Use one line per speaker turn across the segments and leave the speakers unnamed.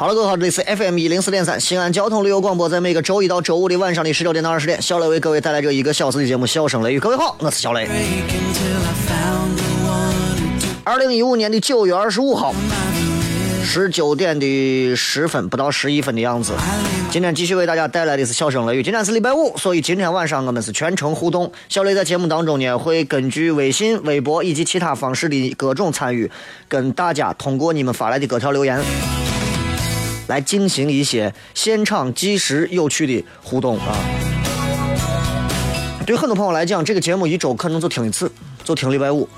好了，各位好，这里是 FM 一零四点三西安交通旅游广播，在每个周一到周五的晚上的十九点到二十点，小雷为各位带来这一个小时的节目《笑声雷雨》。各位好，我是小雷。二零一五年的九月二十五号。十九点的十分，不到十一分的样子。今天继续为大家带来的是笑声雷雨。今天是礼拜五，所以今天晚上我们是全程互动。小雷在节目当中呢，会根据微信、微博以及其他方式的各种参与，跟大家通过你们发来的各条留言，来进行一些现场即时有趣的互动啊。对很多朋友来讲，这个节目一周可能就听一次，就听礼拜五。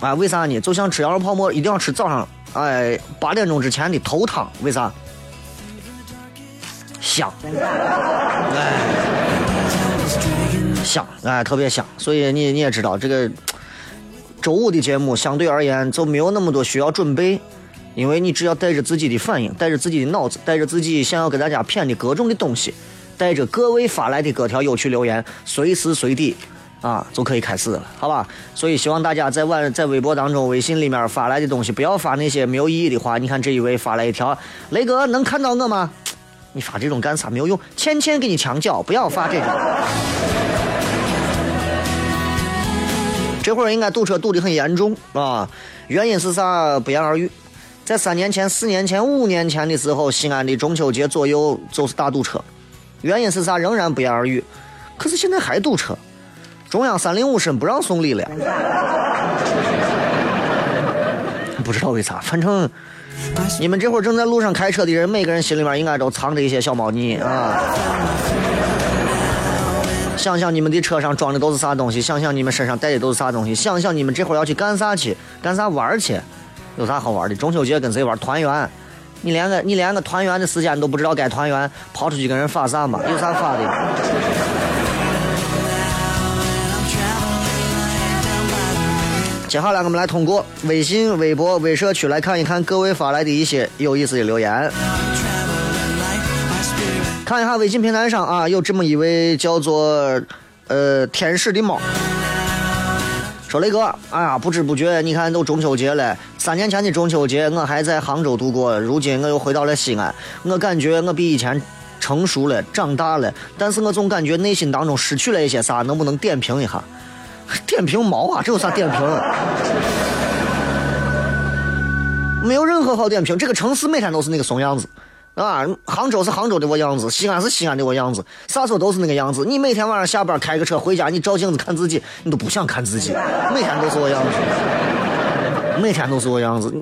啊，为啥呢？就像吃羊肉泡馍，一定要吃早上。哎，八点钟之前的头汤，为啥？香，哎，香，哎，特别香。所以你你也知道，这个周五的节目相对而言就没有那么多需要准备，因为你只要带着自己的反应，带着自己的脑子，带着自己想要给大家谝的各种的东西，带着各位发来的各条有趣留言，随时随地。啊，就可以开始了，好吧？所以希望大家在晚在微博当中、微信里面发来的东西，不要发那些没有意义的话。你看这一位发来一条：“雷哥能看到我吗？”你发这种干啥？没有用，倩倩给你墙角，不要发这种。这会儿应该堵车堵得很严重啊，原因是啥？不言而喻。在三年前、四年前、五年前的时候，西安的中秋节左右就是大堵车，原因是啥？仍然不言而喻。可是现在还堵车。中央三令五申不让送礼了，不知道为啥，反正你们这会儿正在路上开车的人，每个人心里面应该都藏着一些小猫腻啊。想想你们的车上装的都是啥东西，想想你们身上带的都是啥东西，想想你们这会儿要去干啥去，干啥玩去，有啥好玩的？中秋节跟谁玩？团圆？你连个你连个团圆的时间都不知道该团圆，跑出去跟人发啥嘛？有啥发的？接下来，我们来通过微信、微博、微社区来看一看各位发来的一些有意思的留言。看一下微信平台上啊，有这么一位叫做呃天使的猫，说雷哥，哎呀，不知不觉你看都中秋节了，三年前的中秋节我还在杭州度过，如今我又回到了西安，我感觉我比以前成熟了、长大了，但是我总感觉内心当中失去了一些啥，能不能点评一下？点评毛啊！这有啥点评？没有任何好点评。这个城市每天都是那个怂样子，啊，杭州是杭州的我样子，西安是西安的我样子，啥时候都是那个样子。你每天晚上下班开个车回家，你照镜子看自己，你都不想看自己。每天都是我样子，每天都是我样子。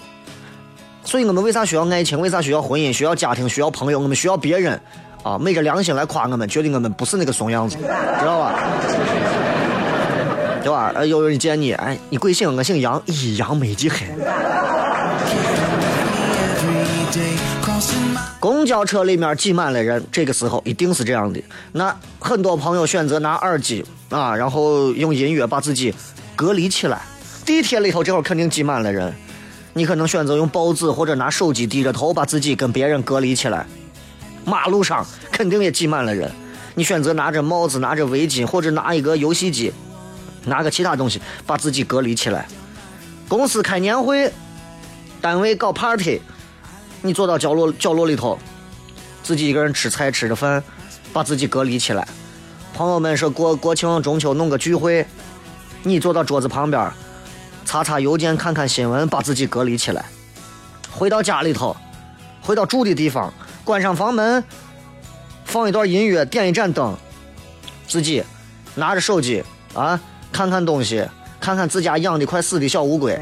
所以我们为啥需要爱情？为啥需要婚姻？需要家庭？需要朋友？我们需要别人啊，昧着良心来夸我们，觉得我们不是那个怂样子，知道吧？对吧？有人见你，哎，你贵姓？我姓杨，咦，杨美极黑。公交车里面挤满了人，这个时候一定是这样的。那很多朋友选择拿耳机啊，然后用音乐把自己隔离起来。地铁里头这会儿肯定挤满了人，你可能选择用报纸或者拿手机低着头把自己跟别人隔离起来。马路上肯定也挤满了人，你选择拿着帽子、拿着围巾或者拿一个游戏机。拿个其他东西把自己隔离起来。公司开年会，单位搞 party，你坐到角落角落里头，自己一个人吃菜吃着饭，把自己隔离起来。朋友们说过国庆中秋弄个聚会，你坐到桌子旁边，查查邮件看看新闻，把自己隔离起来。回到家里头，回到住的地方，关上房门，放一段音乐，点一盏灯，自己拿着手机啊，看看东西。看看自家养的快死的小乌龟，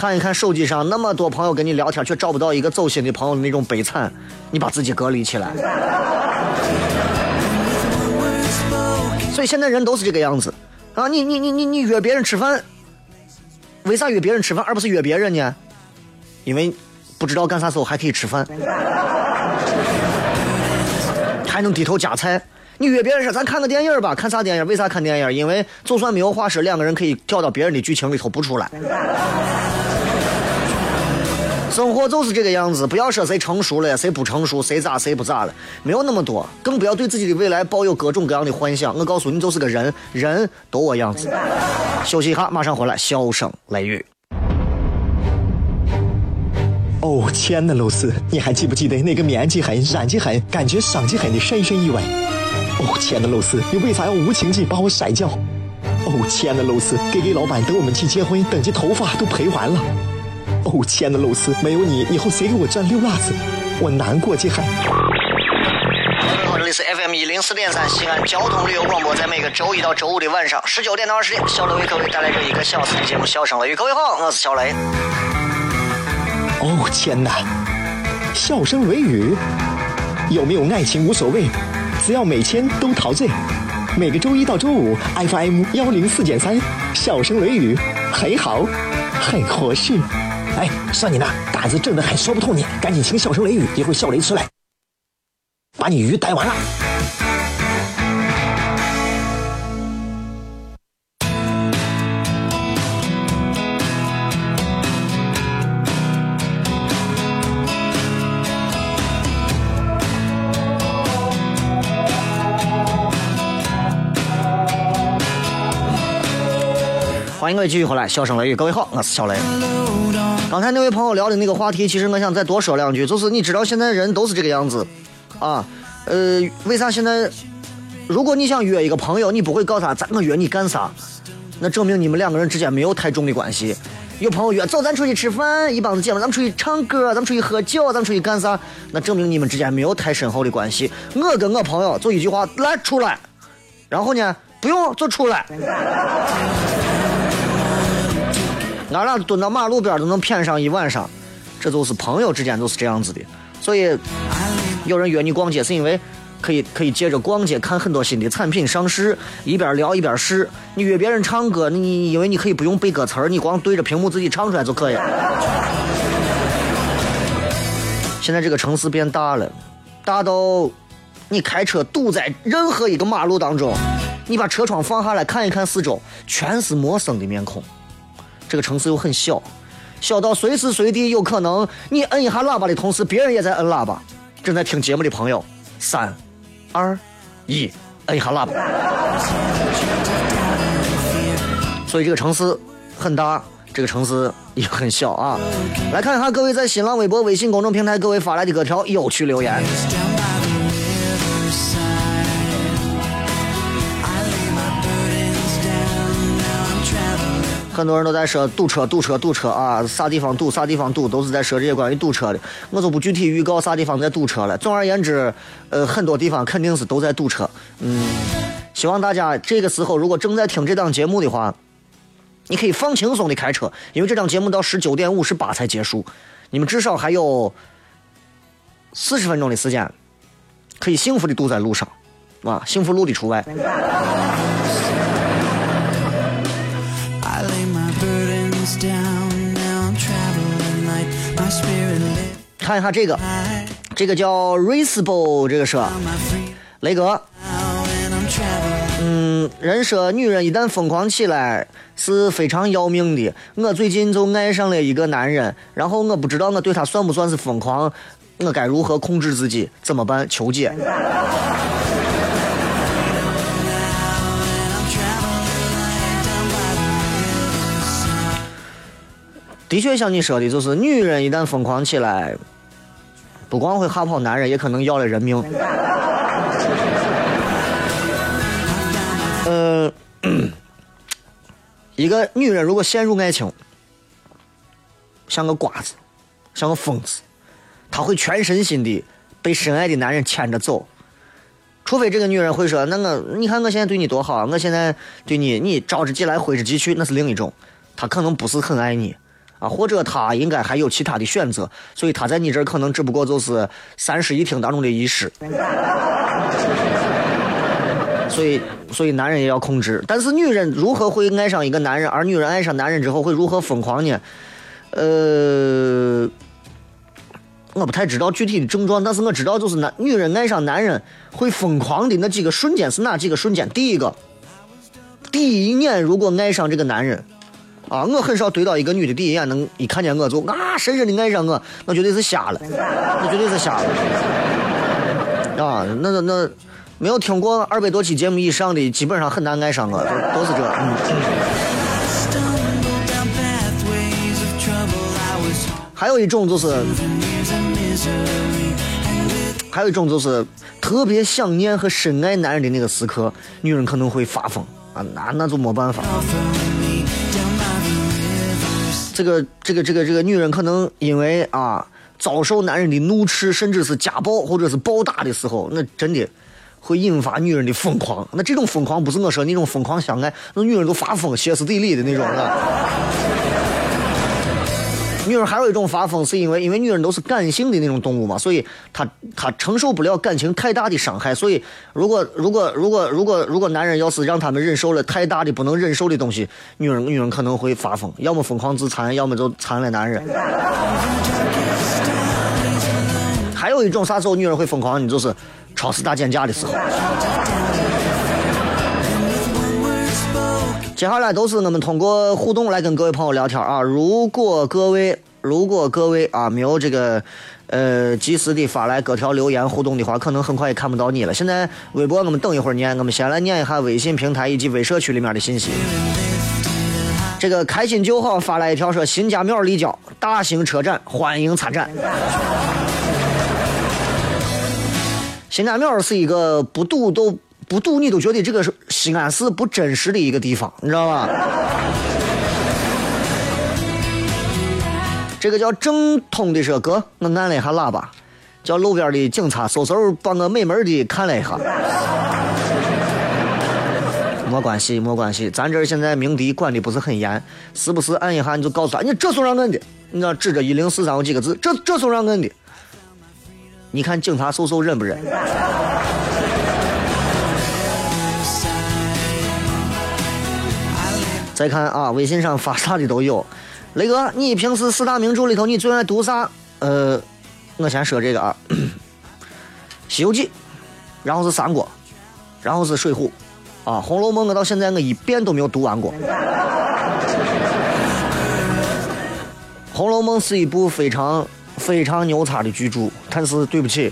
看一看手机上那么多朋友跟你聊天，却找不到一个走心的朋友的那种悲惨，你把自己隔离起来。所以现在人都是这个样子啊！你你你你你约别人吃饭，为啥约别人吃饭而不是约别人呢？因为不知道干啥时候还可以吃饭，还能低头夹菜。你约别人说咱看个电影吧，看啥电影？为啥看电影？因为就算没有话说，两个人可以跳到别人的剧情里头不出来。生活就是这个样子，不要说谁成熟了，谁不成熟，谁咋谁不咋了，没有那么多，更不要对自己的未来抱有各种各样的幻想。我告诉你，就是个人，人都我样子。休息一下，马上回来，笑声雷雨。
哦，亲爱的露丝，你还记不记得那个面积狠、染技狠、感觉伤及狠的深深意外？哦，亲爱的露丝，你为啥要无情地把我甩掉？哦，亲爱的露丝给给老板等我们去结婚，等这头发都赔完了。哦，亲爱的露丝，没有你，以后谁给我赚溜辣子？我难过极了。
这里是 FM 一零四点三西安交通旅游广播，在每个周一到周五的晚上十九点到二十点，小雷为各位带来这一个小时的节目《笑声雷雨》。各位好，我是小雷。
哦，天哪！笑声雷雨，有没有爱情无所谓。只要每天都陶醉，每个周一到周五，FM 幺零四点三，笑声雷雨，很好，很合适。哎，算你那胆子正的很，说不通你，赶紧请笑声雷雨，一会儿笑雷出来，把你鱼逮完了。
欢迎各位继续回来，笑声雷雨，各位好，我是小雷。刚才那位朋友聊的那个话题，其实我想再多说两句，就是你知道现在人都是这个样子，啊，呃，为啥现在，如果你想约一个朋友，你不会告诉他，咱我约你干啥？那证明你们两个人之间没有太重的关系。有朋友约，走，咱出去吃饭，一帮子姐妹，咱们出去唱歌，咱们出去喝酒，咱们出去干啥？那证明你们之间没有太深厚的关系。我跟我朋友就一句话，来出来，然后呢，不用就出来。俺俩蹲到马路边都能谝上一晚上，这就是朋友之间就是这样子的。所以有人约你逛街，是因为可以可以借着逛街看很多新的产品上市，一边聊一边试。你约别人唱歌，你因为你可以不用背歌词，你光对着屏幕自己唱出来就可以。现在这个城市变大了，大到你开车堵在任何一个马路当中，你把车窗放下来看一看四周，全是陌生的面孔。这个城市又很小，小到随时随地有可能，你摁一下喇叭的同时，别人也在摁喇叭。正在听节目的朋友，三、二、一，摁一下喇叭。所以这个城市很大，这个城市也很小啊。来看一下各位在新浪微博、微信公众平台各位发来的各条有趣留言。很多人都在说堵车，堵车，堵车啊！啥地方堵，啥地方堵，都是在说这些关于堵车的。我就不具体预告啥地方在堵车了。总而言之，呃，很多地方肯定是都在堵车。嗯，希望大家这个时候如果正在听这档节目的话，你可以放轻松的开车，因为这档节目到十九点五十八才结束，你们至少还有四十分钟的时间，可以幸福的堵在路上，啊，幸福路的除外。看一下这个，这个叫 Raceable，这个是雷哥。嗯，人说女人一旦疯狂起来是非常要命的。我最近就爱上了一个男人，然后我不知道我对他算不算是疯狂，我该如何控制自己？怎么办？求解。的确像你说的，就是女人一旦疯狂起来，不光会吓跑男人，也可能要了人命。呃，一个女人如果陷入爱情，像个瓜子，像个疯子，她会全身心的被深爱的男人牵着走。除非这个女人会说：“那我，你看我现在对你多好，我现在对你，你招之即来，挥之即去，那是另一种。她可能不是很爱你啊，或者他应该还有其他的选择，所以他在你这儿可能只不过就是三室一厅当中的一室。所以，所以男人也要控制。但是女人如何会爱上一个男人，而女人爱上男人之后会如何疯狂呢？呃。我不太知道具体的症状，但是我知道就是男女人爱上男人会疯狂的那几个瞬间是哪几个瞬间？第一个，第一眼如果爱上这个男人，啊，我很少对到一个女的第一眼能一看见我就啊深深的爱上我，那绝对是瞎了，那绝对是瞎了，啊，那那那没有听过二百多期节目以上的，基本上很难爱上我，都是这，嗯。还有一种就是。还有一种就是特别想念和深爱男人的那个时刻，女人可能会发疯啊，那那就没办法。这个这个这个这个女人可能因为啊遭受男人的怒斥，甚至是家暴或者是暴打的时候，那真的会引发女人的疯狂。那这种疯狂不是我说那种疯狂相爱，那女人都发疯、歇斯底里的那种啊。女人还有一种发疯，是因为因为女人都是感性的那种动物嘛，所以她她承受不了感情太大的伤害，所以如果如果如果如果如果男人要是让他们忍受了太大的不能忍受的东西，女人女人可能会发疯，要么疯狂自残，要么就残了男人。还有一种啥时候女人会疯狂？你就是超市大减价的时候。接下来都是我们通过互动来跟各位朋友聊天啊！如果各位如果各位啊没有这个呃及时的发来各条留言互动的话，可能很快也看不到你了。现在微博我们等一会儿念，我们先来念一下微信平台以及微社区里面的信息。这个开心就好发来一条说：新家庙立交大型车展欢迎参展。新家庙是一个不堵都。不堵你都觉得这个是西安市不真实的一个地方，你知道吧？这个叫正通的说哥，我按了一下喇叭，叫路边的警察嗖嗖帮我美门的看了一下。没关系，没关系，咱这儿现在鸣笛管的不是很严，时不时按一下你就告诉他，你这送让摁的，你知道指着一零四三有几个字，这这送让摁的。你看警察嗖嗖认不认？再看啊，微信上发啥的都有。雷哥，你平时四大名著里头你最爱读啥？呃，我先说这个啊，《西游记》，然后是《三国》，然后是《水浒》，啊，《红楼梦》我到现在我一遍都没有读完过。《红楼梦》是一部非常非常牛叉的巨著，但是对不起，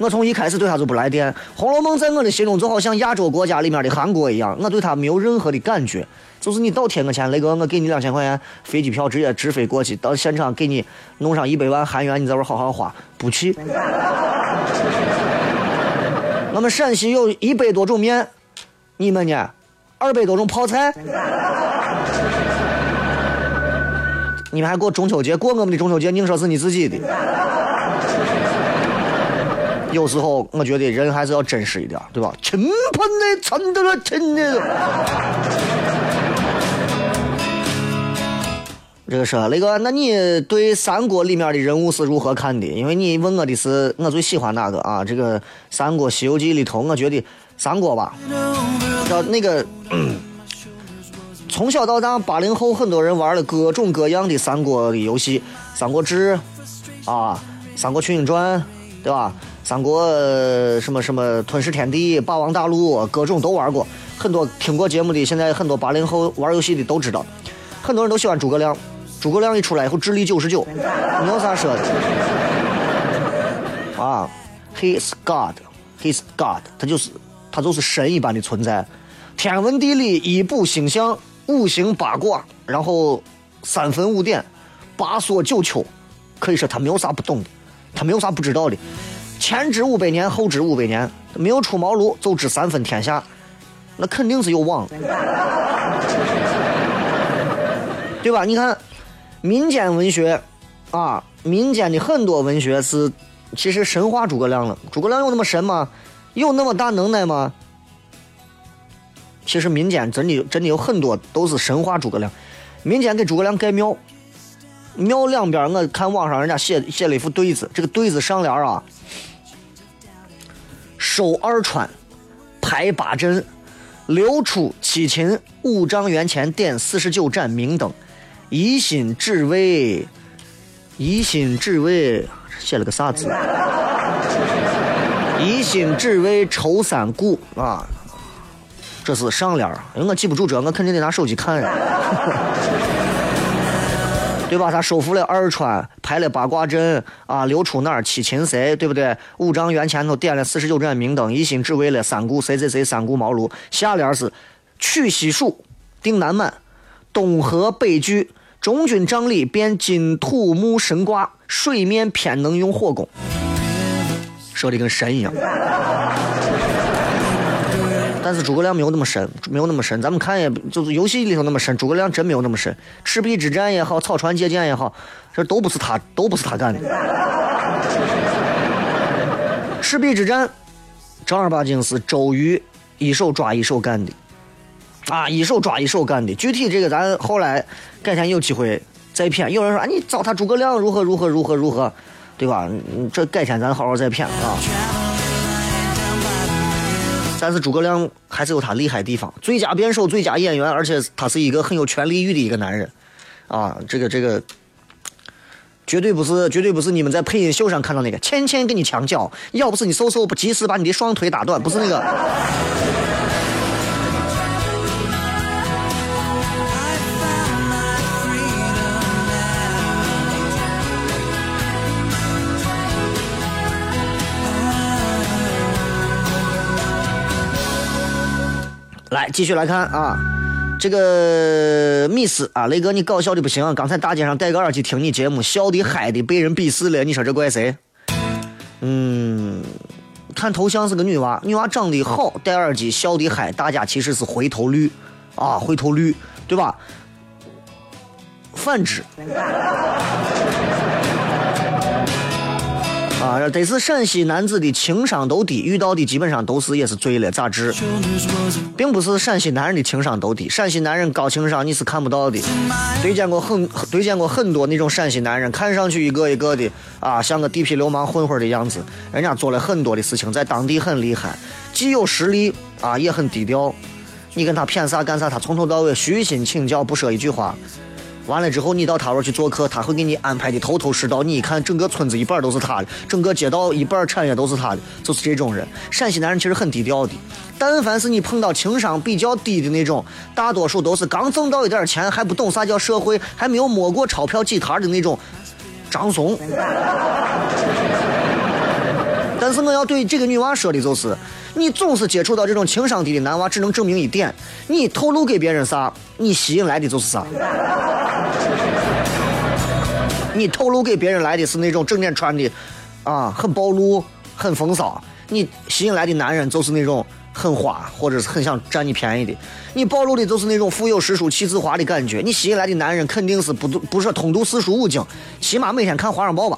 我从一开始对他就不来电。《红楼梦》在我的心中就好像亚洲国家里面的韩国一样，我对他没有任何的感觉。就是你倒贴我钱，雷哥，我给你两千块钱飞机票，直接直飞过去，到现场给你弄上一百万韩元，你在这好好花，不去。我们陕西有一百多种面，你们呢？二百多种泡菜。你们还过中秋节？过我们的中秋节，宁说是你自己的。有时候我觉得人还是要真实一点，对吧？亲朋的，亲的了，亲的。这个是雷哥，那你对三国里面的人物是如何看的？因为你问我的是我最喜欢哪个啊？这个《三国》《西游记》里头，我觉得三国吧，叫那个从小到大八零后很多人玩了各种各样的三国的游戏，《三国志》啊，《三国群英传》，对吧？三国什么什么吞噬天地、霸王大陆，各种都玩过。很多听过节目的，现在很多八零后玩游戏的都知道，很多人都喜欢诸葛亮。诸葛亮一出来以后，智力九十九，没有啥说的。啊，He's God，He's God，他就是他就是神一般的存在。天文地理、一卜星象、五行八卦，然后三分五点，八索九丘，可以说他没有啥不懂的，他没有啥不知道的。前知五百年，后知五百年，没有出茅庐就知三分天下，那肯定是有网，对吧？你看民间文学啊，民间的很多文学是其实神话诸葛亮了。诸葛亮有那么神吗？有那么大能耐吗？其实民间真的真的有很多都是神话诸葛亮。民间给诸葛亮盖庙，庙两边我看网上人家写写了一副对子，这个对子上联啊。收二川，排八阵，六出七擒，五丈原前点四十九盏明灯，一心只为，一心只为写了个啥字？一心只为抽三顾啊！这是上联，因为我记不住这，我肯定得拿手机看呀。对吧？他收复了二川，排了八卦阵啊，六出哪儿七擒谁，对不对？五丈原前头点了四十九盏明灯，一心只为了三顾谁谁谁三顾茅庐。下联是取西蜀，定南蛮，东河北拒，中军帐里变金土木神卦，水面偏能用火攻，说的跟神一样。但是诸葛亮没有那么深，没有那么深。咱们看也就是游戏里头那么深，诸葛亮真没有那么深。赤壁之战也好，草船借箭也好，这都不是他，都不是他干的。赤壁之战正儿八经是周瑜一手抓一手干的，啊，一手抓一手干的。具体这个咱后来改天有机会再谝。有人说啊，你找他诸葛亮如何如何如何如何，对吧？这改天咱好好再谝啊。但是诸葛亮还是有他厉害的地方，最佳辩手、最佳演员，而且他是一个很有权力欲的一个男人，啊，这个这个绝对不是绝对不是你们在配音秀上看到那个，倩倩跟你强叫，要不是你嗖嗖不及时把你的双腿打断，不是那个。来，继续来看啊，这个米斯啊，雷哥，你搞笑的不行。刚才大街上戴个耳机听你节目，笑的嗨的，被人鄙视了。你说这怪谁？嗯，看头像是个女娃，女娃长得好，戴耳机笑的嗨，大家其实是回头率啊，回头率，对吧？反之。啊，得是陕西男子的情商都低，遇到的基本上都是也是醉了，咋治？并不是陕西男人的情商都低，陕西男人高情商你是看不到的。对见过很对见过很多那种陕西男人，看上去一个一个的啊，像个地痞流氓混混的样子，人家做了很多的事情，在当地很厉害，既有实力啊，也很低调。你跟他谝啥干啥，他从头到尾虚心请教，不说一句话。完了之后，你到他那去做客，他会给你安排的头头是道。你一看，整个村子一半都是他的，整个街道一半产业都是他的，就是这种人。陕西男人其实很低调的，但凡是你碰到情商比较低的那种，大多数都是刚挣到一点钱，还不懂啥叫社会，还没有摸过钞票几沓的那种张怂。但是我要对这个女娃说的就是。你总是接触到这种情商低的男娃，只能证明一点：你透露给别人啥，你吸引来的就是啥。你透露给别人来的是那种整天穿的，啊，很暴露、很风骚。你吸引来的男人就是那种很花，或者是很想占你便宜的。你暴露的就是那种富有诗书气自华的感觉。你吸引来的男人肯定是不不是通读四书五经，起码每天看《华商报》吧。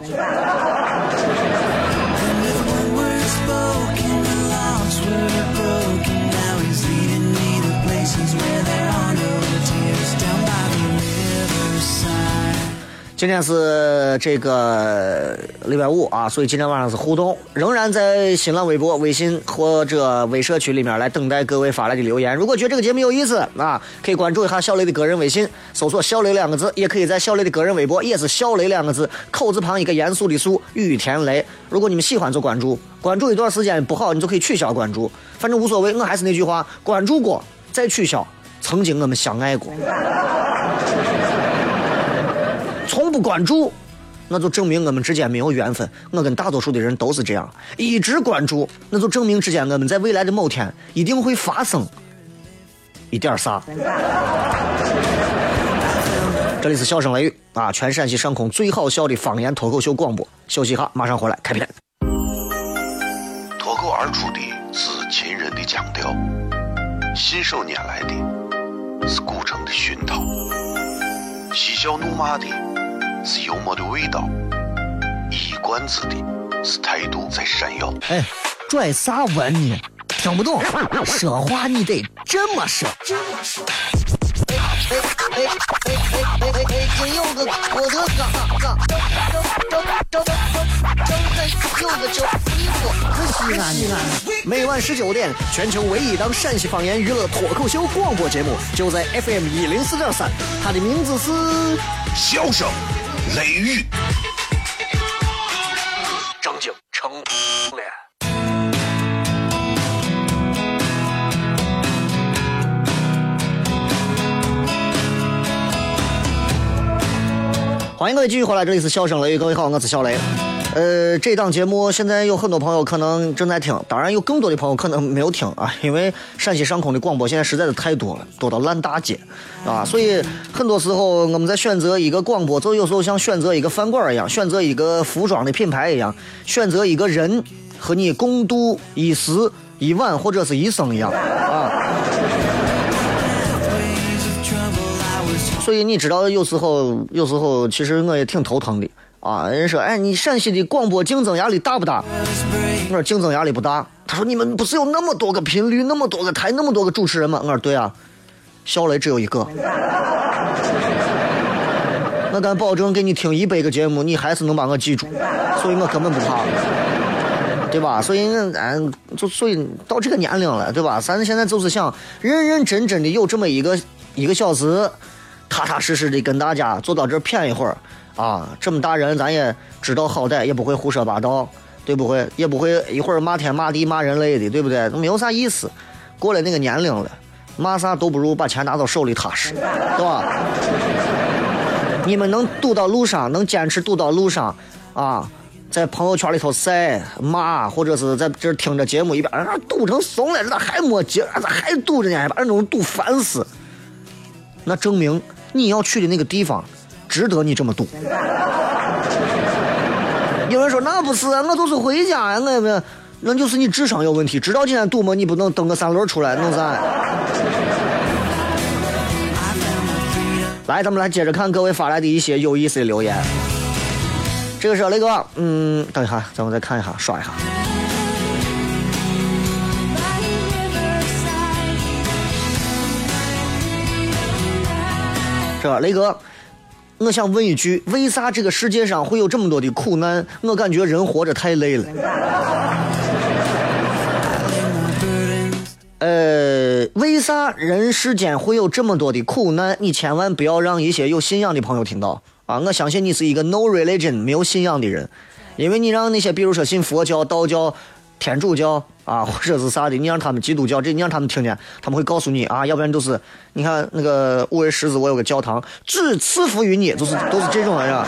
今天是这个礼拜五啊，所以今天晚上是互动，仍然在新浪微博、微信或者微社区里面来等待各位发来的留言。如果觉得这个节目有意思啊，可以关注一下小雷的个人微信，搜索“小雷”两个字，也可以在小雷的个人微博，也是“小雷”两个字，口字旁一个严肃的肃，雨田雷。如果你们喜欢就关注，关注一段时间不好，你就可以取消关注，反正无所谓。我还是那句话，关注过再取消，曾经我们相爱过。从不关注，那就证明我们之间没有缘分。我跟大多数的人都是这样，一直关注，那就证明之间我们在未来的某天一定会发生一点啥。这里是笑声雷雨啊，全陕西上空最好笑的方言脱口秀广播。休息一下，马上回来开片。
脱口而出的是秦人的腔调，信手拈来的是古城的熏陶，嬉笑怒骂的是幽默的味道，一冠子的是态度在闪耀。
哎，拽啥文呢？听不懂，说话你得这么说。哎哎哎哎哎哎哎！今有个我的哥哥，张张张张张有个叫衣服，可西安的。每晚十九点，全球唯一档陕西方言娱乐脱口秀广播节目，就在 FM 一零四点三，它的名字是《
笑声雷雨》。
正经成了。欢迎各位继续回来，这里是笑声雷雨，各位好，我是小雷。呃，这档节目现在有很多朋友可能正在听，当然有更多的朋友可能没有听啊，因为陕西上空的广播现在实在是太多了，多到烂大街啊，所以很多时候我们在选择一个广播，就有时候像选择一个饭馆一样，选择一个服装的品牌一样，选择一个人和你共度一时、一晚或者是一生一样啊。所以你知道，有时候，有时候，其实我也挺头疼的啊。人说，哎，你陕西的广播竞争压力大不大？我说竞争压力不大。他说，你们不是有那么多个频率，那么多个台，那么多个主持人吗？我说，对啊，小雷只有一个。我敢保证，给你听一百个节目，你还是能把我记住，所以我根本不怕，对吧？所以，俺就所以到这个年龄了，对吧？咱现在就是想认认真真的有这么一个一个小时。踏踏实实的跟大家坐到这儿谝一会儿啊！这么大人，咱也知道好歹，也不会胡说八道，对不会？也不会一会儿骂天骂地骂人类的，对不对？没有啥意思。过了那个年龄了，骂啥都不如把钱拿到手里踏实，对吧？你们能堵到路上，能坚持堵到路上啊，在朋友圈里头晒骂，或者是在这听着节目一边啊堵成怂了，这咋还没劲？咋还堵着呢？把人都堵烦死。那证明。你要去的那个地方，值得你这么赌。有人说那不是，我就是回家呀，我也没，那就是你智商有问题。知道今天赌吗？你不能蹬个三轮出来弄啥？来，咱们来接着看各位发来的一些有意思的留言。这个是雷哥，嗯，等一下，咱们再看一下，刷一下。这，雷哥？我想问一句，为啥这个世界上会有这么多的苦难？我感觉人活着太累了。呃，为啥人世间会有这么多的苦难？你千万不要让一些有信仰的朋友听到啊！我相信你是一个 no religion 没有信仰的人，因为你让那些比如说信佛教、道教。天主教啊，或者是啥的，你让他们基督教，这你让他们听见，他们会告诉你啊，要不然就是，你看那个五位狮子，我有个教堂，只赐福于你，就是都是这种，是吧？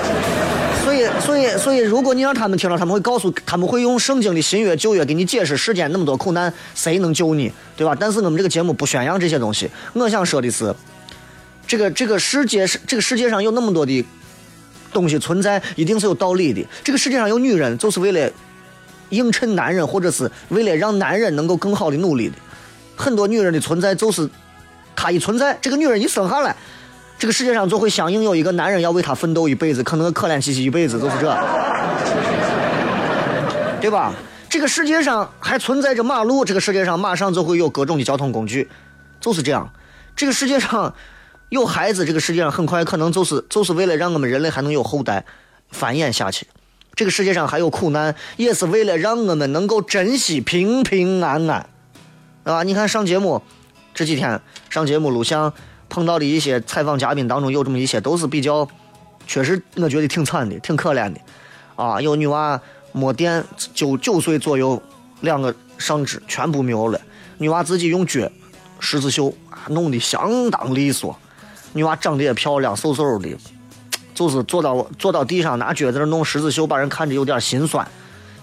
所以，所以，所以，如果你让他们听了，他们会告诉，他们会用圣经的新约旧约给你解释世间那么多苦难，谁能救你，对吧？但是我们这个节目不宣扬这些东西，我想说的是，这个这个世界是这个世界上有那么多的东西存在，一定是有道理的。这个世界上有女人，就是为了。映衬男人，或者是为了让男人能够更好的努力的，很多女人的存在就是，她一存在，这个女人一生下来，这个世界上就会相应有一个男人要为她奋斗一辈子，可能可怜兮兮一辈子，就是这，对吧？这个世界上还存在着马路，这个世界上马上就会有各种的交通工具，就是这样。这个世界上有孩子，这个世界上很快可能就是就是为了让我们人类还能有后代繁衍下去。这个世界上还有苦难，也是为了让我们能够珍惜平平安安，啊！你看上节目这几天上节目录像碰到的一些采访嘉宾当中，有这么一些都是比较，确实我觉得挺惨的，挺可怜的，啊！有女娃没电，九九岁左右，两个上肢全部没有了，女娃自己用脚十字绣弄得相当利索，女娃长得也漂亮，瘦瘦的。就是坐到坐到地上拿脚在那弄十字绣，把人看着有点心酸。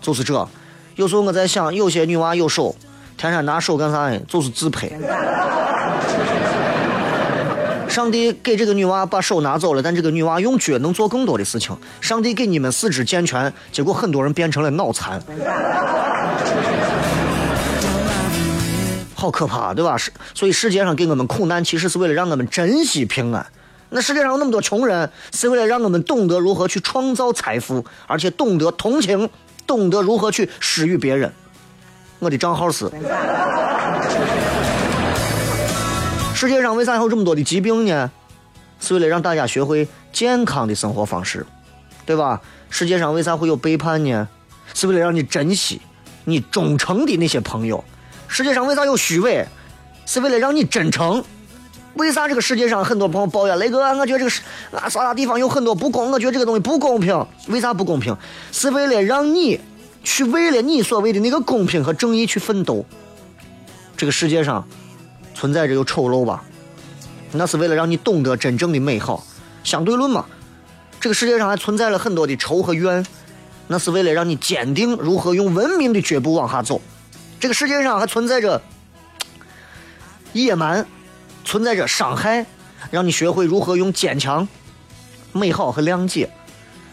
就是这，有时候我在想，有些女娃有手，天天拿手干啥呢？就是自拍。上帝给这个女娃把手拿走了，但这个女娃用脚能做更多的事情。上帝给你们四肢健全，结果很多人变成了脑残，好可怕，对吧？是，所以世界上给我们苦难，其实是为了让我们珍惜平安。那世界上有那么多穷人，是为了让我们懂得如何去创造财富，而且懂得同情，懂得如何去施予别人。我的账号是。世界上为啥有这么多的疾病呢？是为了让大家学会健康的生活方式，对吧？世界上为啥会有背叛呢？是为了让你珍惜你忠诚的那些朋友。世界上为啥有虚伪？是为了让你真诚。为啥这个世界上很多朋友抱怨雷哥？我觉得这个是啊啥啥地方有很多不公，我觉得这个东西不公平。为啥不公平？是为了让你去为了你所谓的那个公平和正义去奋斗。这个世界上。存在着有丑陋吧？那是为了让你懂得真正的美好。相对论嘛，这个世界上还存在了很多的仇和怨，那是为了让你坚定如何用文明的脚步往下走。这个世界上还存在着野蛮，存在着伤害，让你学会如何用坚强、美好和谅解。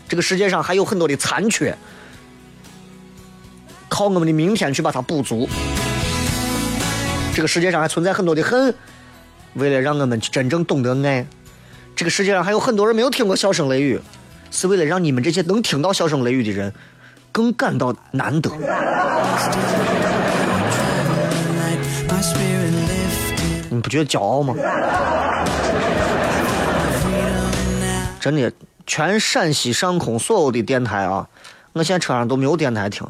这个世界上还有很多的残缺，靠我们的明天去把它补足。这个世界上还存在很多的恨，为了让我们真正懂得爱。这个世界上还有很多人没有听过笑声雷雨，是为了让你们这些能听到笑声雷雨的人更感到难得。不觉得骄傲吗？真的，全陕西上空所有的电台啊，我现在车上都没有电台听。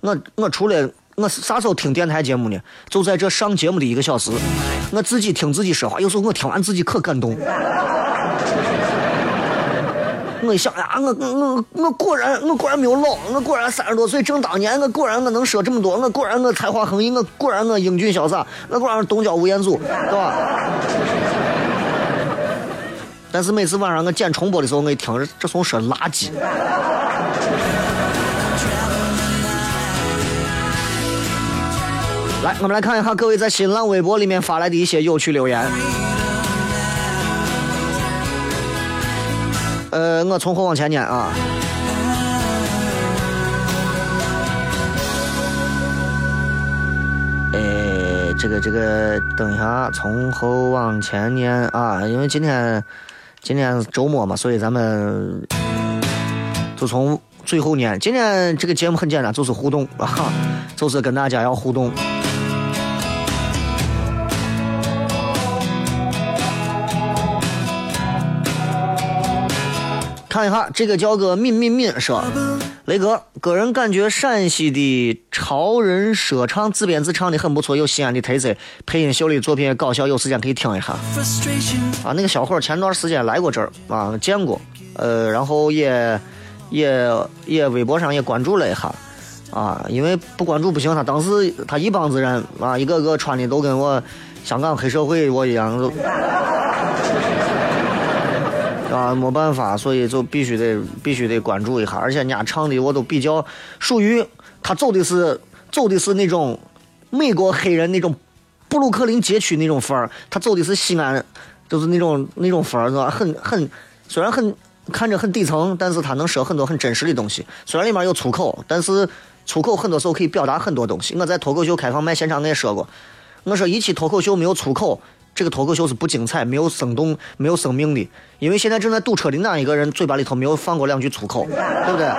我我除了。我啥时候听电台节目呢？就在这上节目的一个小时，我自己听自己说话，有时候我听完自己可感动。我一想呀，我我我果然我果然没有老，我果然三十多岁正当年，我果然我能说这么多，我果然我才华横溢，我果然我英俊潇洒，我果然东郊吴彦祖，对吧？但是每次晚上我剪重播的时候，我一听这怂说垃圾。来，我们来看一下各位在新浪微博里面发来的一些有趣留言。呃，我从后往前念啊。哎，这个这个，等一下，从后往前念啊，因为今天今天周末嘛，所以咱们就从最后念。今天这个节目很简单，就是互动啊，就是跟大家要互动。看一下这个叫个敏敏敏说，雷哥，个人感觉陕西的潮人说唱自编自唱的很不错，有西安的特色，配音秀的作品也搞笑，有时间可以听一下。啊，那个小伙前段时间来过这儿啊，见过，呃，然后也也也微博上也关注了一下，啊，因为不关注不行，他当时他一帮子人啊，一个个穿的都跟我香港黑社会我一样。啊，没办法，所以就必须得必须得关注一下，而且人家唱的我都比较属于他走的是走的是那种美国黑人那种布鲁克林街区那种范儿，他走的是西安，就是那种那种范儿，是吧？很很虽然很看着很底层，但是他能说很多很真实的东西。虽然里面有粗口，但是粗口很多时候可以表达很多东西。我在脱口秀开放麦现场我也说过，我说一期脱口秀没有粗口。这个脱口秀是不精彩、没有生动、没有生命的，因为现在正在堵车的哪一个人嘴巴里头没有放过两句粗口，对不对？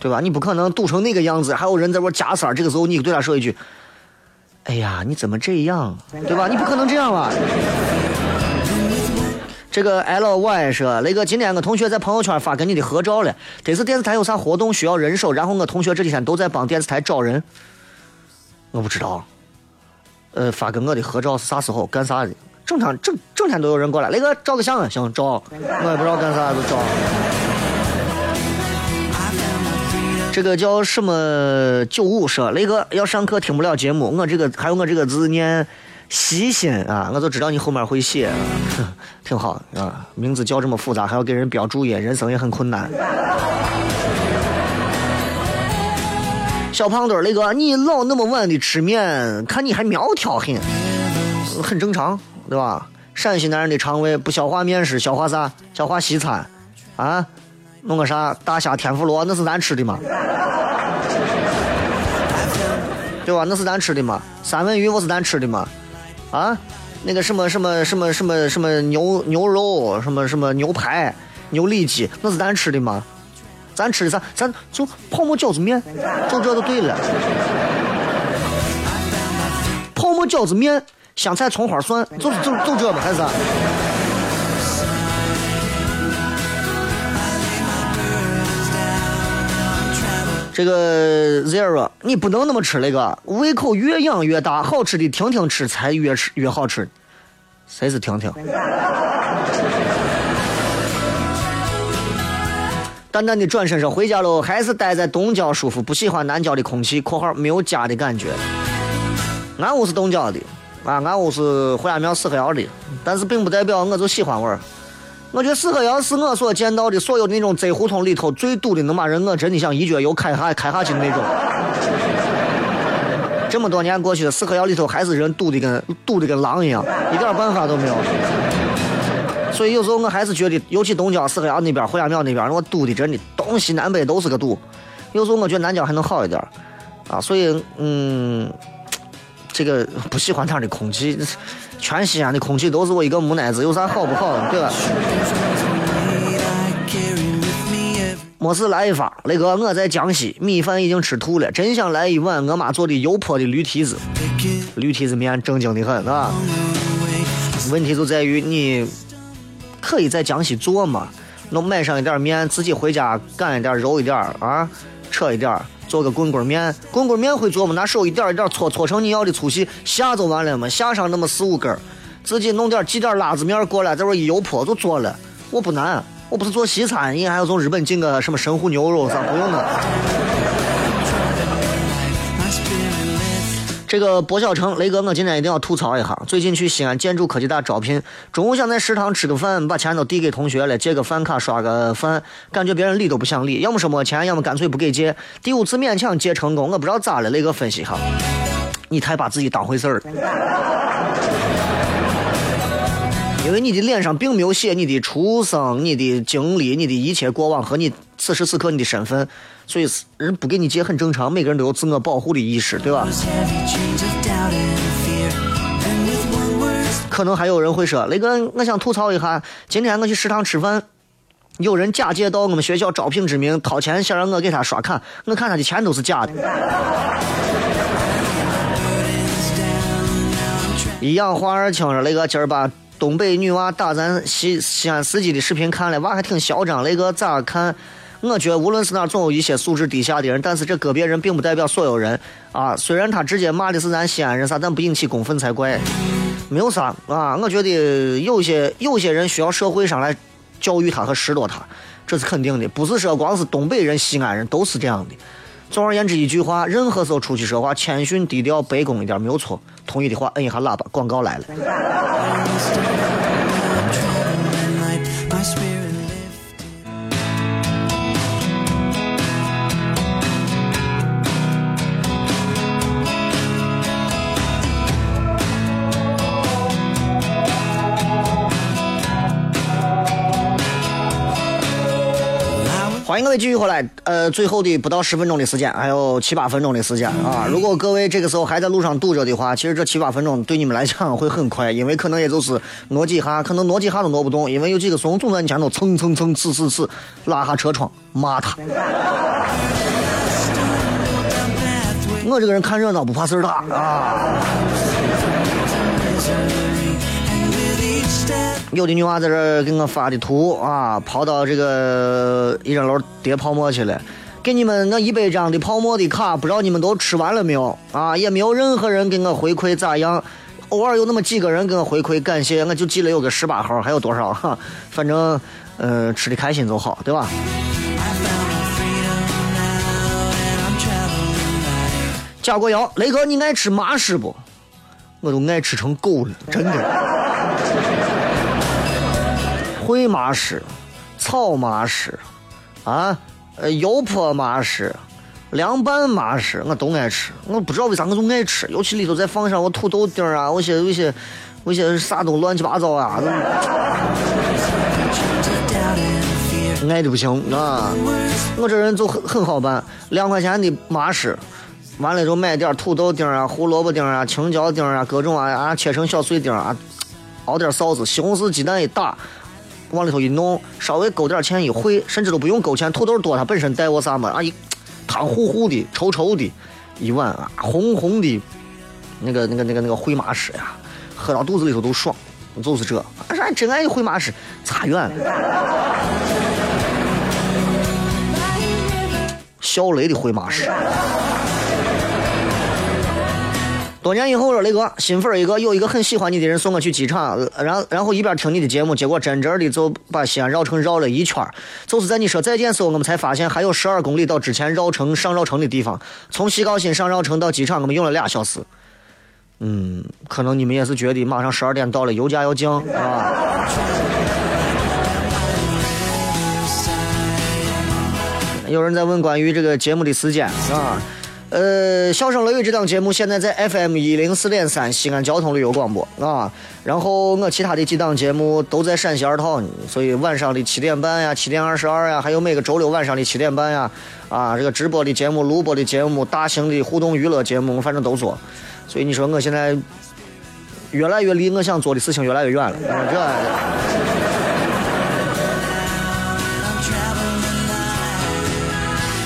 对吧？你不可能堵成那个样子，还有人在玩加塞儿，这个时候你对他说一句：“哎呀，你怎么这样？”对吧？你不可能这样吧？这个 L Y 说，雷哥，今天我同学在朋友圈发跟你的合照了，这次电视台有啥活动需要人手，然后我同学这几天都在帮电视台找人。我不知道，呃，发跟我的合照是啥时候干啥的？整天整整天都有人过来，雷哥照个相啊，行照，我也不知道干啥就照。这个叫什么九五说，雷哥要上课听不了节目，我这个还有我这个字念。细心啊，我就知道你后面会写，挺好啊。名字叫这么复杂，还要给人标注音，人生也很困难。小胖墩儿，那个，你老那么晚的吃面，看你还苗条很，很正常，对吧？陕西男人的肠胃不消化面食，消化啥？消化西餐，啊？弄个啥大虾天妇罗，那是咱吃的吗？对吧？那是咱吃的吗？三文鱼不是咱吃的吗？啊？那个什么什么什么什么什么牛牛肉，什么什么牛排、牛里脊，那是咱吃的吗？咱吃的啥？咱就泡沫饺子面，就这就对了。泡沫饺子面，香菜葱花蒜，就是就就这吧，还是？这个 zero，你不能那么吃那个，胃口越养越大，好吃的婷婷吃才越吃越好吃。谁是婷婷？淡淡的转身说：“回家喽，还是待在东郊舒服，不喜欢南郊的空气（括号没有家的感觉）。俺屋是东郊的，啊，俺屋是胡家庙四合院的，但是并不代表我就喜欢味儿。我觉得四合窑是我所见到的所有那种窄胡同里头最堵的，能把人我真的想一脚油开下开下去的那种。这么多年过去了，四合窑里头还是人堵的跟堵的跟狼一样，一点办法都没有。所以有时候我还是觉得，尤其东郊四合窑那边、胡家庙那边，我堵的真的东西南北都是个堵。有时候我觉得南郊还能好一点，啊，所以嗯，这个不喜欢那儿的空气，全西安的空气都是我一个木乃子，有啥好不好的，对吧？没事来一发，那个我在江西，米饭已经吃吐了，真想来一碗我妈做的油泼的驴蹄子，驴蹄子面正经的很，啊。问题就在于你可以在江西做嘛，弄买上一点面，自己回家擀一点，揉一点啊，扯一点，做个棍棍面。棍棍面会做吗？拿手一点一点搓，搓成你要的粗细，下就完了嘛，下上那么四五根，自己弄点挤点辣子面过来，在这一油泼就做了。我不难。我不是做西餐，你还要从日本进个什么神户牛肉，啥不用的。这个薄小成雷哥，我今天一定要吐槽一下。最近去西安建筑科技大招聘，中午想在食堂吃个饭，把钱都递给同学了，借个饭卡刷个饭，感觉别人理都不想理，要么说没钱，要么干脆不给借。第五次勉强借成功，我不知道咋了，雷哥分析哈，你太把自己当回事儿了。因为你的脸上并没有写你的出生、你的经历、你的一切过往和你此时此刻你的身份，所以人不给你借很正常。每个人都有自我保护的意识，对吧？可能还有人会说，雷哥，我想吐槽一下，今天我去食堂吃饭，有人假借到我们学校招聘之名掏钱想让我给他刷卡，我看他的钱都是假的。一氧化二氢说，雷哥今儿把。东北女娃打咱西西安司机的视频看了，娃还挺嚣张。那个咋看？我觉得无论是哪，总有一些素质低下的人。但是这个别人并不代表所有人啊。虽然他直接骂的是咱西安人啥，但不引起公愤才怪。没有啥啊。我觉得有些有些人需要社会上来教育他和拾掇他，这是肯定的。不是说光是东北人、西安人都是这样的。总而言之，一句话，任何时候出去说话，谦逊低调、卑躬一点没有错。同意的话，摁一下喇叭，广告来了。欢迎各位继续回来，呃，最后的不到十分钟的时间，还有七八分钟的时间啊！如果各位这个时候还在路上堵着的话，其实这七八分钟对你们来讲会很快，因为可能也就是挪几下，可能挪几下都挪不动，因为有几个怂总在你前头蹭蹭蹭呲呲呲拉下车窗骂他。我这个人看热闹不怕事儿大啊！有的女娃在这给我发的图啊，跑到这个一人楼叠泡沫去了，给你们那一百张的泡沫的卡，不知道你们都吃完了没有啊？也没有任何人给我回馈咋样，偶尔有那么几个人给我回馈感谢，我就记了有个十八号，还有多少哈？反正嗯，吃的开心就好，对吧？加过油，雷哥，你爱吃麻食不？我都爱吃成狗了，真的。烩麻食、炒麻食，啊，呃，油泼麻食，凉拌麻食我都爱吃，我不知道为啥我就爱吃，尤其里头再放上我土豆丁啊，我些有些我些啥都乱七八糟啊，爱的不行啊！我这人就很很好办，两块钱的麻食，完了之后买点土豆丁啊、胡萝卜丁啊、青椒丁啊，各种啊啊切成小碎丁啊，熬点臊子，西红柿鸡蛋一打。往里头一弄，稍微勾点芡一烩，甚至都不用勾芡，土豆多，它本身带我啥嘛？啊一汤糊糊的、稠稠的，一碗啊红红的，那个那个那个那个烩麻食呀，喝到肚子里头都爽，就是这。俺真爱烩麻食，差远了。小雷的烩麻食。多年以后了，雷哥，新粉一个，有一个很喜欢你的人送我去机场，然后然后一边听你的节目，结果真真的就把西安绕城绕了一圈儿就是在你说再见时候，我们才发现还有十二公里到之前绕城上绕城的地方。从西高新上绕城到机场，我们用了俩小时。嗯，可能你们也是觉得马上十二点到了，油价要降是啊。有人在问关于这个节目的时间啊。呃，笑声雷雨这档节目现在在 FM 一零四点三西安交通旅游广播啊，然后我其他的几档节目都在陕西二套呢，所以晚上的七点半呀、七点二十二呀，还有每个周六晚上的七点半呀，啊，这个直播的节目、录播的节目、大型的互动娱乐节目，反正都做。所以你说我现在越来越离我想做的事情越来越远了，这。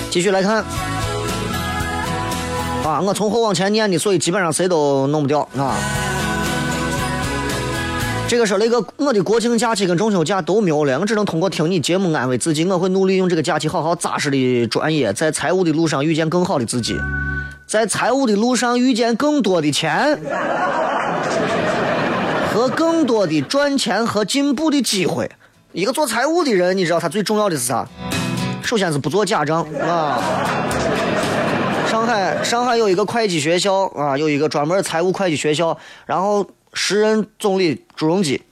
继续来看。我从后往前念的，所以基本上谁都弄不掉啊。这个说那个我的国庆假期跟中秋假都没有了，我只能通过听你节目安慰自己。我会努力用这个假期好好扎实的专业，在财务的路上遇见更好的自己，在财务的路上遇见更多的钱和更多的赚钱和进步的机会。一个做财务的人，你知道他最重要的是啥？首先是不做假账啊。上海，上海有一个会计学校啊，有一个专门财务会计学校。然后时任总理朱镕基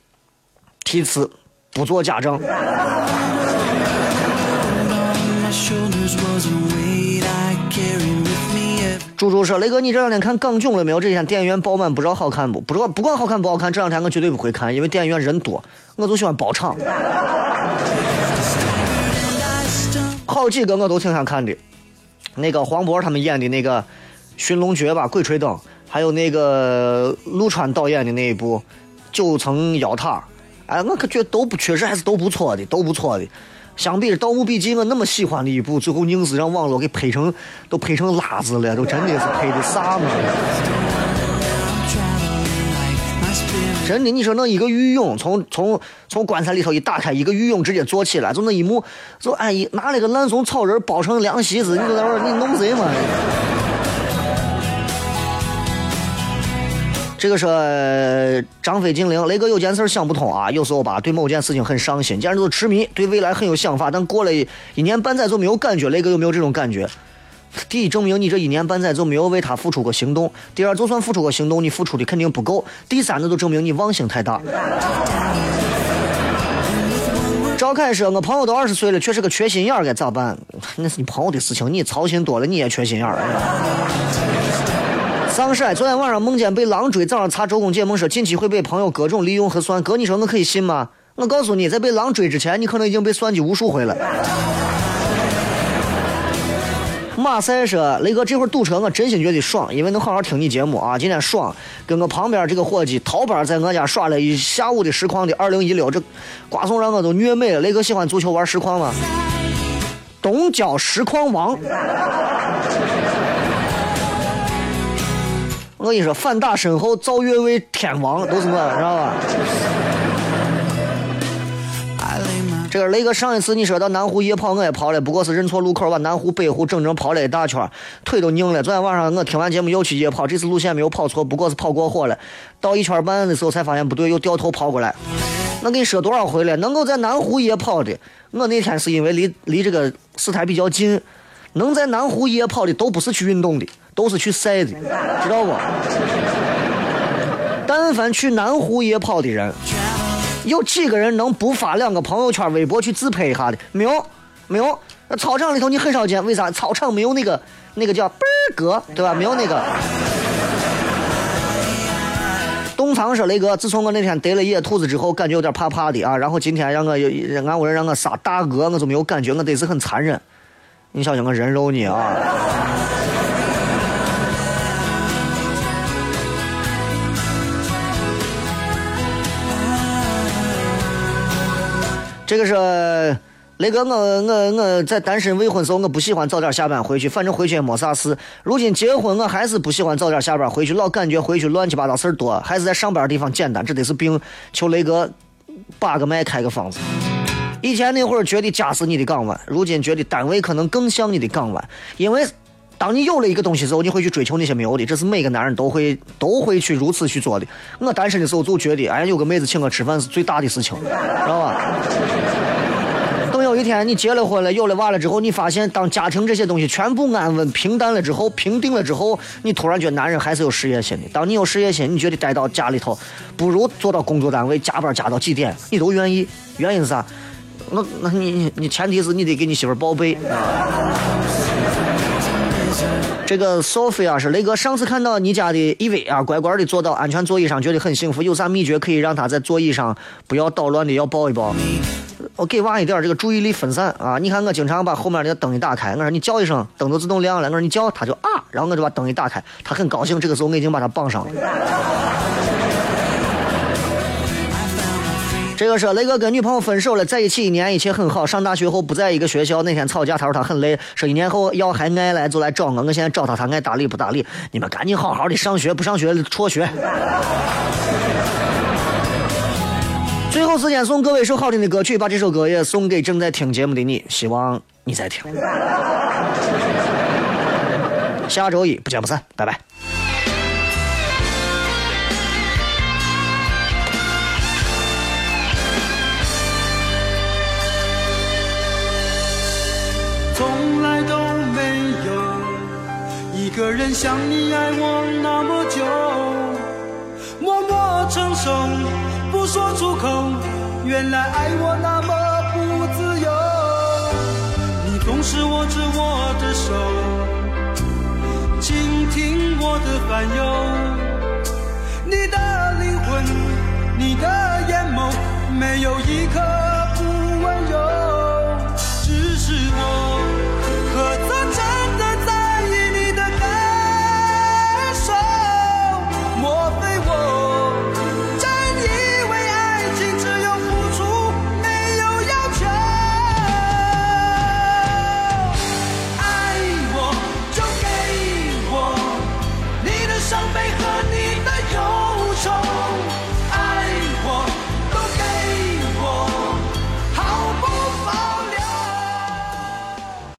题词不做假账。猪猪说：“雷哥，你这两天看港囧了没有？这几天电影院爆满，不知道好看不？不知道不管好看不好看，这两天我绝对不会看，因为电影院人多，我就喜欢包场。好几个我都挺想看的。”那个黄渤他们演的那个《寻龙诀》吧，《鬼吹灯》，还有那个陆川导演的那一部《九层妖塔》，哎，我可觉得都不确实还是都不错的，都不错的。相比《盗墓笔记》，我那么喜欢的一部，最后硬是让网络给拍成都拍成辣子了，都真的是拍的啥嘛？真的，你说那一个御用，从从从棺材里头一打开，一个御用直接坐起来，就那一幕，就哎一拿了个烂松草人包成凉席子，你说在玩你弄谁嘛？这个是张飞精灵，雷哥有件事想不通啊，有时候吧对某件事情很上心，简直就是痴迷，对未来很有想法，但过了一年半载就没有感觉，雷哥有没有这种感觉？第一，证明你这一年半载就没有为他付出过行动；第二，就算付出过行动，你付出的肯定不够；第三，那就证明你忘性太大。赵凯说：“我朋友都二十岁了，却是个缺心眼儿，该咋办？那是你朋友的事情，你操心多了，你也缺心眼儿。”丧尸，昨天晚上梦见被狼追，早上查周公解梦说近期会被朋友各种利用和算，哥，你说我可以信吗？我告诉你，在被狼追之前，你可能已经被算计无数回了。马赛说：“雷哥，这会儿堵车，我真心觉得爽，因为能好好听你节目啊。今天爽，跟我旁边这个伙计逃班在我家耍了一下午的实况的二零一六，这瓜怂让我都虐美了。雷哥喜欢足球玩实况吗？东郊实况王，我跟你说，反打身后造越位天王都是我，知道吧？”这个雷哥上一次你说到南湖夜跑我也跑了，不过是认错路口把南湖北湖整整跑了一大圈，腿都拧了。昨天晚上我听完节目又去夜跑，这次路线没有跑错，不过是跑过火了。到一圈半的时候才发现不对，又掉头跑过来。我跟你说多少回了，能够在南湖夜跑的，我那天是因为离离这个四台比较近，能在南湖夜跑的都不是去运动的，都是去晒的，知道不？但凡去南湖夜跑的人。有几个人能不发两个朋友圈、微博去自拍一下的？没有，没有。那操场里头你很少见，为啥？操场没有那个那个叫倍儿哥，对吧？没有那个。东仓说：“雷哥，自从我那天得了野兔子之后，感觉有点怕怕的啊。然后今天让我俺屋人让我杀大鹅，我就没有感觉，我得是很残忍。你小心我人肉你啊！这个是。”雷哥，我我我在单身未婚时候，我不喜欢早点下班回去，反正回去也没啥事。如今结婚，我还是不喜欢早点下班回去，老感觉回去乱七八糟事儿多，还是在上班的地方简单。这得是病，求雷哥把个脉开个方子。以前那会儿觉得家是你的港湾，如今觉得单位可能更像你的港湾，因为当你有了一个东西之后，你会去追求那些没有的，这是每个男人都会都会去如此去做的。我单身的时候就觉得，哎，有个妹子请我吃饭是最大的事情，知道吧？等有一天你结了婚了，有了娃了之后，你发现当家庭这些东西全部安稳平淡了之后，平定了之后，你突然觉得男人还是有事业心的。当你有事业心，你觉得待到家里头不如做到工作单位加班加到几点，你都愿意。原因是啥？那那你你前提是你得给你媳妇报备啊。这个 Sophia 是雷哥，上次看到你家的 EV 啊，乖乖的坐到安全座椅上，觉得很幸福。有啥秘诀可以让他在座椅上不要捣乱的？要抱一抱。我给娃一点这个注意力分散啊！你看我经常把后面那个灯一打开，我说你叫一声，灯都自动亮了。我说你叫，他就啊，然后我就把灯一打开，他很高兴。这个时候我已经把他绑上了。这个是雷哥跟女朋友分手了，在一起一年，一切很好。上大学后不在一个学校，那天吵架，他说他很累，说一年后要还爱来就来找我。我现在找他，他爱搭理不搭理？你们赶紧好好的上学，不上学辍学。最后时间送各位一首好听的歌曲，把这首歌也送给正在听节目的你，希望你在听。下周一不见不散，拜拜。
从来都没有一个人像你爱我那么久，默默承受。不说出口，原来爱我那么不自由。你总是握着我的手，倾听我的烦忧。你的灵魂，你的眼眸，没有一颗。